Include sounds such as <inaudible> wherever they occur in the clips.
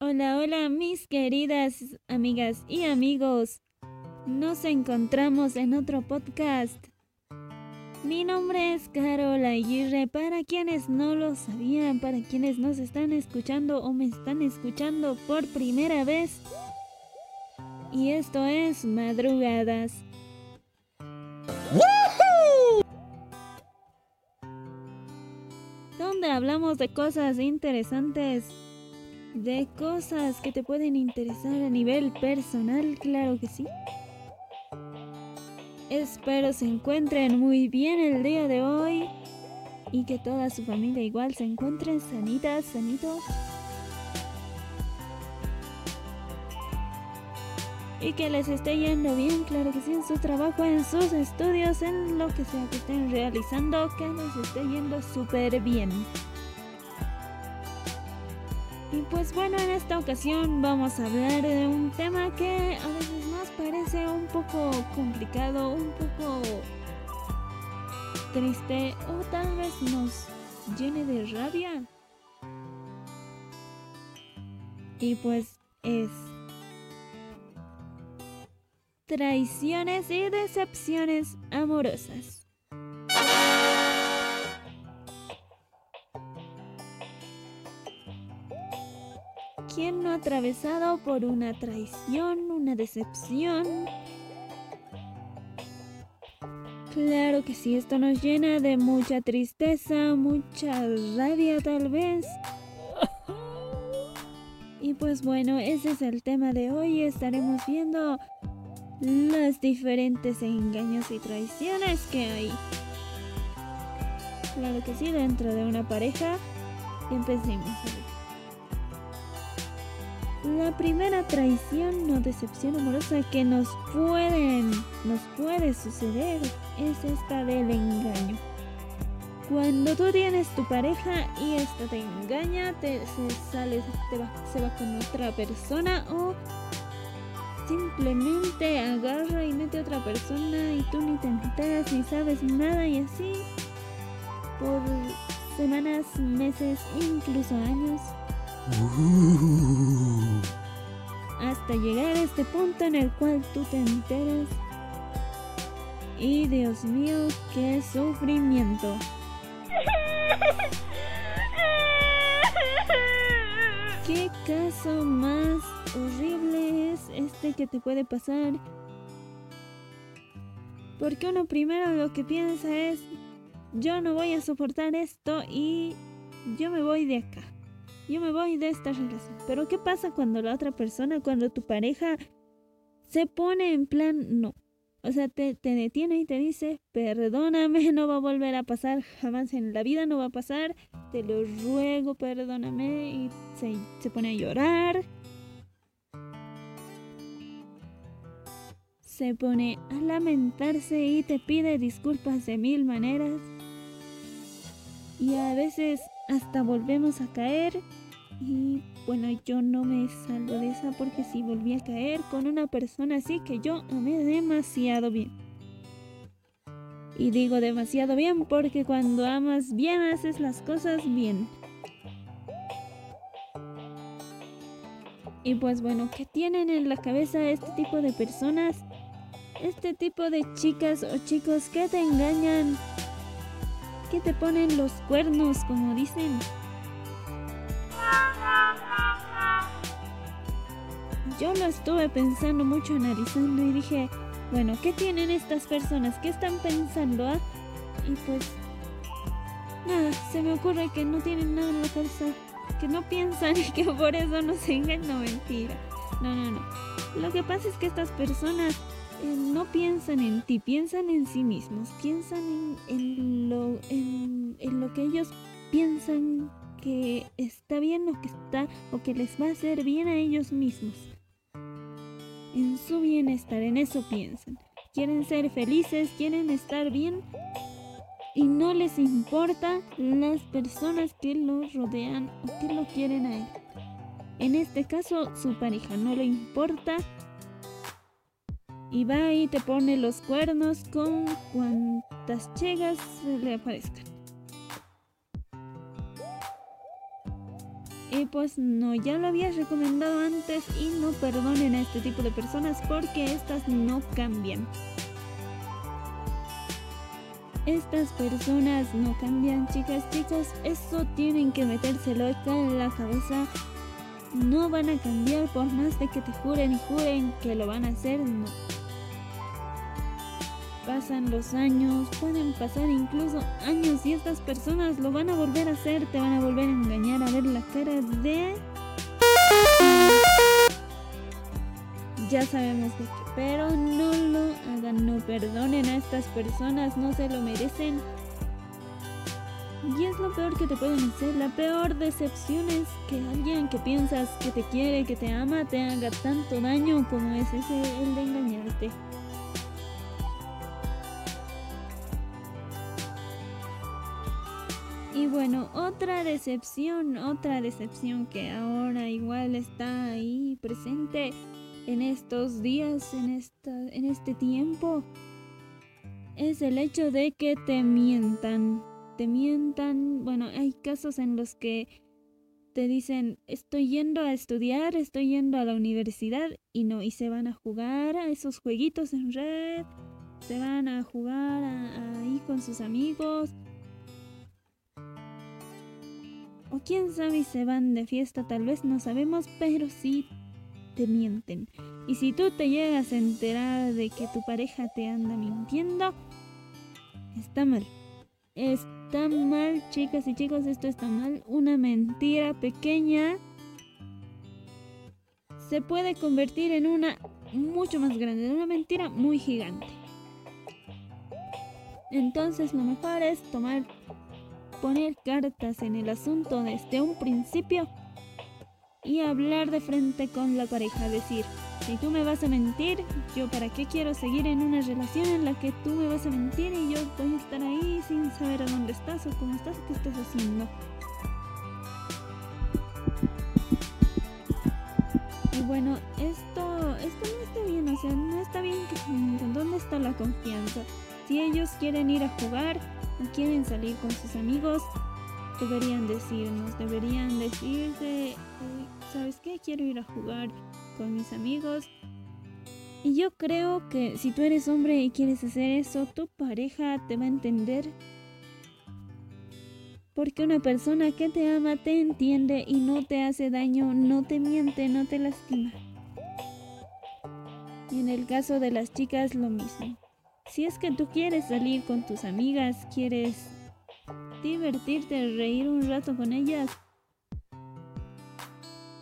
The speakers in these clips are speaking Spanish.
Hola, hola mis queridas amigas y amigos. Nos encontramos en otro podcast. Mi nombre es Carola Aguirre. Para quienes no lo sabían, para quienes nos están escuchando o me están escuchando por primera vez. Y esto es Madrugadas. Donde hablamos de cosas interesantes, de cosas que te pueden interesar a nivel personal, claro que sí. Espero se encuentren muy bien el día de hoy y que toda su familia igual se encuentren sanitas, sanitos. Y que les esté yendo bien, claro que sí, en su trabajo, en sus estudios, en lo que sea que estén realizando, que les esté yendo súper bien. Y pues bueno, en esta ocasión vamos a hablar de un tema que a veces parece un poco complicado, un poco triste o tal vez nos llene de rabia. Y pues es traiciones y decepciones amorosas. ¿Quién no ha atravesado por una traición, una decepción? Claro que sí, esto nos llena de mucha tristeza, mucha rabia tal vez. Y pues bueno, ese es el tema de hoy. Estaremos viendo los diferentes engaños y traiciones que hay. Claro que sí, dentro de una pareja. Empecemos. La primera traición o decepción amorosa que nos pueden, nos puede suceder es esta del engaño. Cuando tú tienes tu pareja y esta te engaña, te se te va con otra persona o simplemente agarra y mete a otra persona y tú ni te enteras ni sabes nada y así por semanas, meses, incluso años Uh. Hasta llegar a este punto en el cual tú te enteras. Y Dios mío, qué sufrimiento. ¿Qué caso más horrible es este que te puede pasar? Porque uno primero lo que piensa es, yo no voy a soportar esto y yo me voy de acá yo me voy de esta relación. Pero ¿qué pasa cuando la otra persona, cuando tu pareja se pone en plan no? O sea, te, detiene y te dice, perdóname, <laughs> no va a volver a pasar, jamás en la vida no va a pasar, te lo ruego, perdóname, y se, se pone a llorar. Se pone a lamentarse y te pide disculpas de mil maneras. Y a veces hasta volvemos a caer y bueno, yo no me salgo de esa porque si volví a caer con una persona así que yo amé demasiado bien. Y digo demasiado bien porque cuando amas bien haces las cosas bien. Y pues bueno, ¿qué tienen en la cabeza este tipo de personas? Este tipo de chicas o chicos que te engañan que te ponen los cuernos, como dicen. Yo lo estuve pensando mucho, analizando y dije, bueno, ¿qué tienen estas personas? ¿Qué están pensando? Ah? Y pues, nada, se me ocurre que no tienen nada en la cabeza, que no piensan <laughs> y que por eso no se engañan, mentira. No, no, no. Lo que pasa es que estas personas no piensan en ti, piensan en sí mismos, piensan en, lo, que ellos piensan que está bien o que está o que les va a hacer bien a ellos mismos. En su bienestar, en eso piensan. Quieren ser felices, quieren estar bien y no les importa las personas que lo rodean o que lo quieren a él. En este caso, su pareja no le importa y va y te pone los cuernos con cuantas chegas le aparezcan. Y pues no, ya lo había recomendado antes y no perdonen a este tipo de personas porque estas no cambian. Estas personas no cambian, chicas, chicos, eso tienen que metérselo en la cabeza. No van a cambiar por más de que te juren y juren que lo van a hacer, no pasan los años, pueden pasar incluso años y estas personas lo van a volver a hacer, te van a volver a engañar a ver la cara de... Ya sabemos de qué, pero no lo hagan, no perdonen a estas personas, no se lo merecen. Y es lo peor que te pueden hacer, la peor decepción es que alguien que piensas que te quiere, que te ama, te haga tanto daño como es ese el de engañarte. Otra decepción, otra decepción que ahora igual está ahí presente en estos días, en, esta, en este tiempo, es el hecho de que te mientan. Te mientan, bueno, hay casos en los que te dicen, estoy yendo a estudiar, estoy yendo a la universidad y no, y se van a jugar a esos jueguitos en red, se van a jugar ahí con sus amigos O quién sabe si se van de fiesta, tal vez no sabemos, pero sí te mienten. Y si tú te llegas a enterar de que tu pareja te anda mintiendo, está mal. Está mal, chicas y chicos, esto está mal. Una mentira pequeña se puede convertir en una mucho más grande, en una mentira muy gigante. Entonces lo mejor es tomar poner cartas en el asunto desde un principio y hablar de frente con la pareja, decir, si tú me vas a mentir, yo para qué quiero seguir en una relación en la que tú me vas a mentir y yo voy a estar ahí sin saber a dónde estás o cómo estás o qué estás haciendo. Y bueno, esto, esto no está bien, o sea, no está bien que ¿Dónde está la confianza? Si ellos quieren ir a jugar, quieren salir con sus amigos, deberían decirnos, deberían decirte, ¿sabes qué? Quiero ir a jugar con mis amigos. Y yo creo que si tú eres hombre y quieres hacer eso, tu pareja te va a entender. Porque una persona que te ama te entiende y no te hace daño, no te miente, no te lastima. Y en el caso de las chicas lo mismo. Si es que tú quieres salir con tus amigas, quieres divertirte, reír un rato con ellas,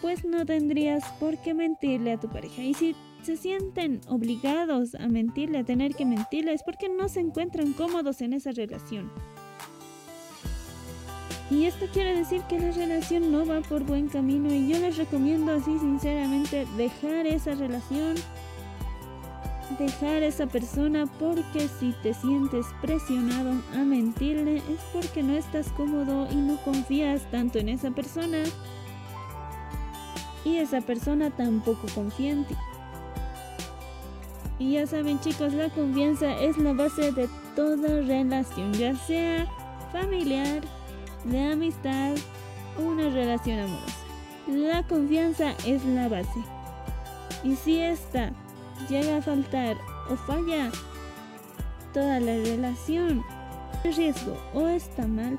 pues no tendrías por qué mentirle a tu pareja. Y si se sienten obligados a mentirle, a tener que mentirle, es porque no se encuentran cómodos en esa relación. Y esto quiere decir que la relación no va por buen camino y yo les recomiendo así sinceramente dejar esa relación dejar a esa persona porque si te sientes presionado a mentirle es porque no estás cómodo y no confías tanto en esa persona y esa persona tampoco confía en ti. Y ya saben chicos, la confianza es la base de toda relación, ya sea familiar, de amistad o una relación amorosa. La confianza es la base. Y si esta llega a faltar o falla toda la relación, el riesgo o está mal.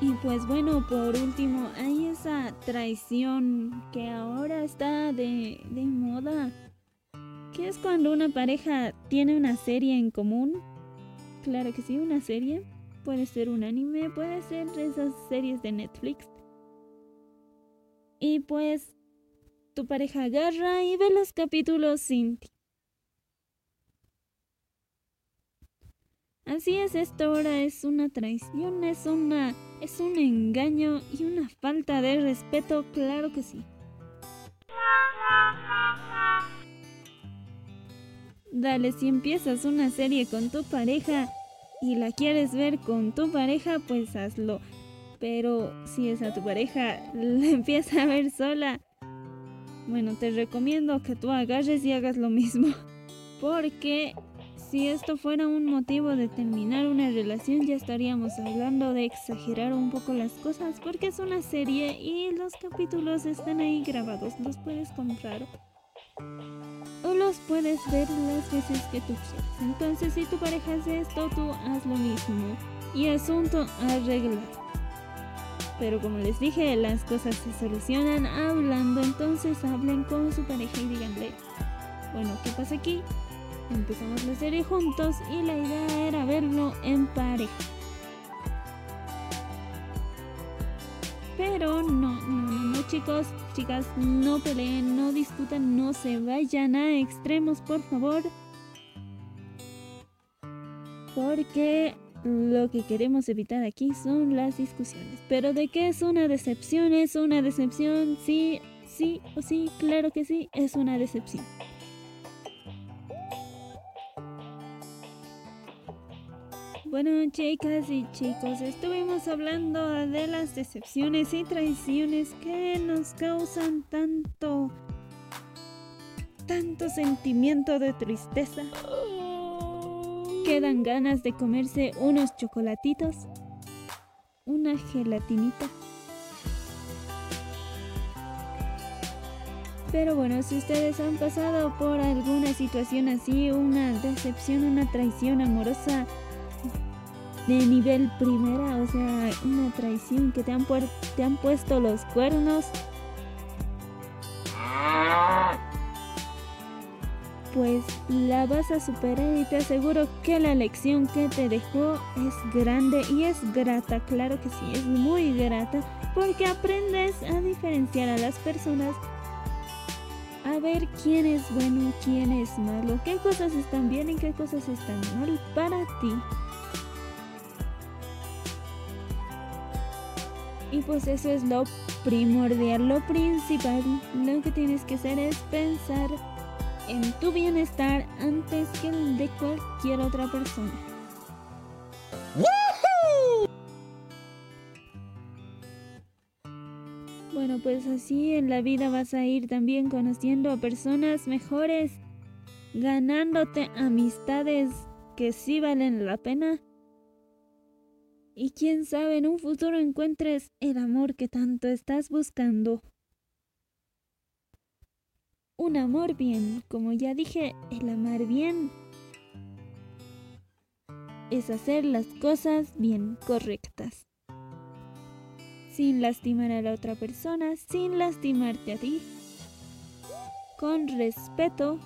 Y pues bueno, por último, hay esa traición que ahora está de, de moda. Que es cuando una pareja tiene una serie en común. Claro que sí, una serie puede ser un anime, puede ser esas series de Netflix. Y pues tu pareja agarra y ve los capítulos sin ti. Así es, esto ahora es una traición, es una es un engaño y una falta de respeto, claro que sí. Dale, si empiezas una serie con tu pareja y la quieres ver con tu pareja, pues hazlo. Pero si es a tu pareja, <laughs> la empieza a ver sola. Bueno, te recomiendo que tú agarres y hagas lo mismo. <laughs> Porque si esto fuera un motivo de terminar una relación, ya estaríamos hablando de exagerar un poco las cosas, porque es una serie y los capítulos están ahí grabados, los puedes comprar puedes ver las veces que tú quieras. Entonces, si tu pareja hace esto, tú haz lo mismo y asunto arreglado. Pero como les dije, las cosas se solucionan hablando, entonces hablen con su pareja y díganle, bueno, ¿qué pasa aquí? Empezamos la serie juntos y la idea era verlo en pareja. Pero no, chicos, chicas, no peleen, no discutan, no se vayan a extremos, por favor. Porque lo que queremos evitar aquí son las discusiones. Pero de qué es una decepción, es una decepción, sí, sí o sí, claro que sí, es una decepción. Bueno, chicas y chicos, estuvimos hablando de las decepciones y traiciones que nos causan tanto, tanto sentimiento de tristeza. Quedan ganas de comerse unos chocolatitos, una gelatinita. Pero bueno, si ustedes han pasado por alguna situación así, una decepción, una traición amorosa, de nivel primera, o sea, una traición que te han, te han puesto los cuernos. Pues la vas a superar y te aseguro que la lección que te dejó es grande y es grata, claro que sí, es muy grata, porque aprendes a diferenciar a las personas, a ver quién es bueno, quién es malo, qué cosas están bien y qué cosas están mal para ti. Y pues eso es lo primordial, lo principal. Lo que tienes que hacer es pensar en tu bienestar antes que el de cualquier otra persona. Bueno, pues así en la vida vas a ir también conociendo a personas mejores, ganándote amistades que sí valen la pena y quién sabe, en un futuro encuentres el amor que tanto estás buscando. Un amor bien, como ya dije, el amar bien es hacer las cosas bien correctas. Sin lastimar a la otra persona, sin lastimarte a ti. Con respeto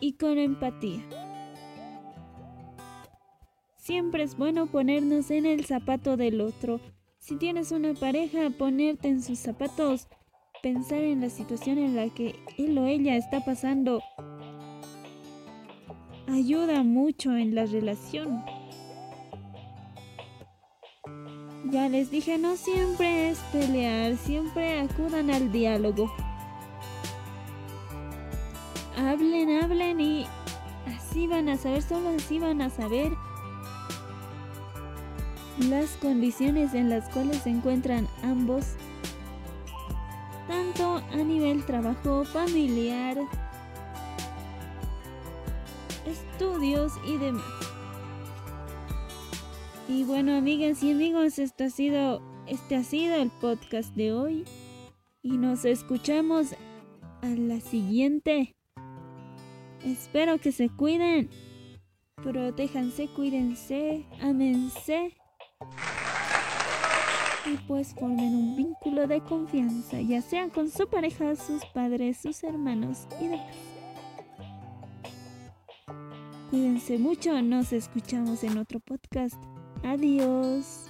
y con empatía. Siempre es bueno ponernos en el zapato del otro. Si tienes una pareja, ponerte en sus zapatos, pensar en la situación en la que él o ella está pasando, ayuda mucho en la relación. Ya les dije, no siempre es pelear, siempre acudan al diálogo. Hablen, hablen y así van a saber, solo así van a saber las condiciones en las cuales se encuentran ambos, tanto a nivel trabajo, familiar, estudios y demás. Y bueno, amigas y amigos, esto ha sido, este ha sido el podcast de hoy y nos escuchamos a la siguiente. Espero que se cuiden, protéjanse, cuídense, amense y pues formen un vínculo de confianza, ya sea con su pareja, sus padres, sus hermanos y demás. Cuídense mucho, nos escuchamos en otro podcast. Adiós.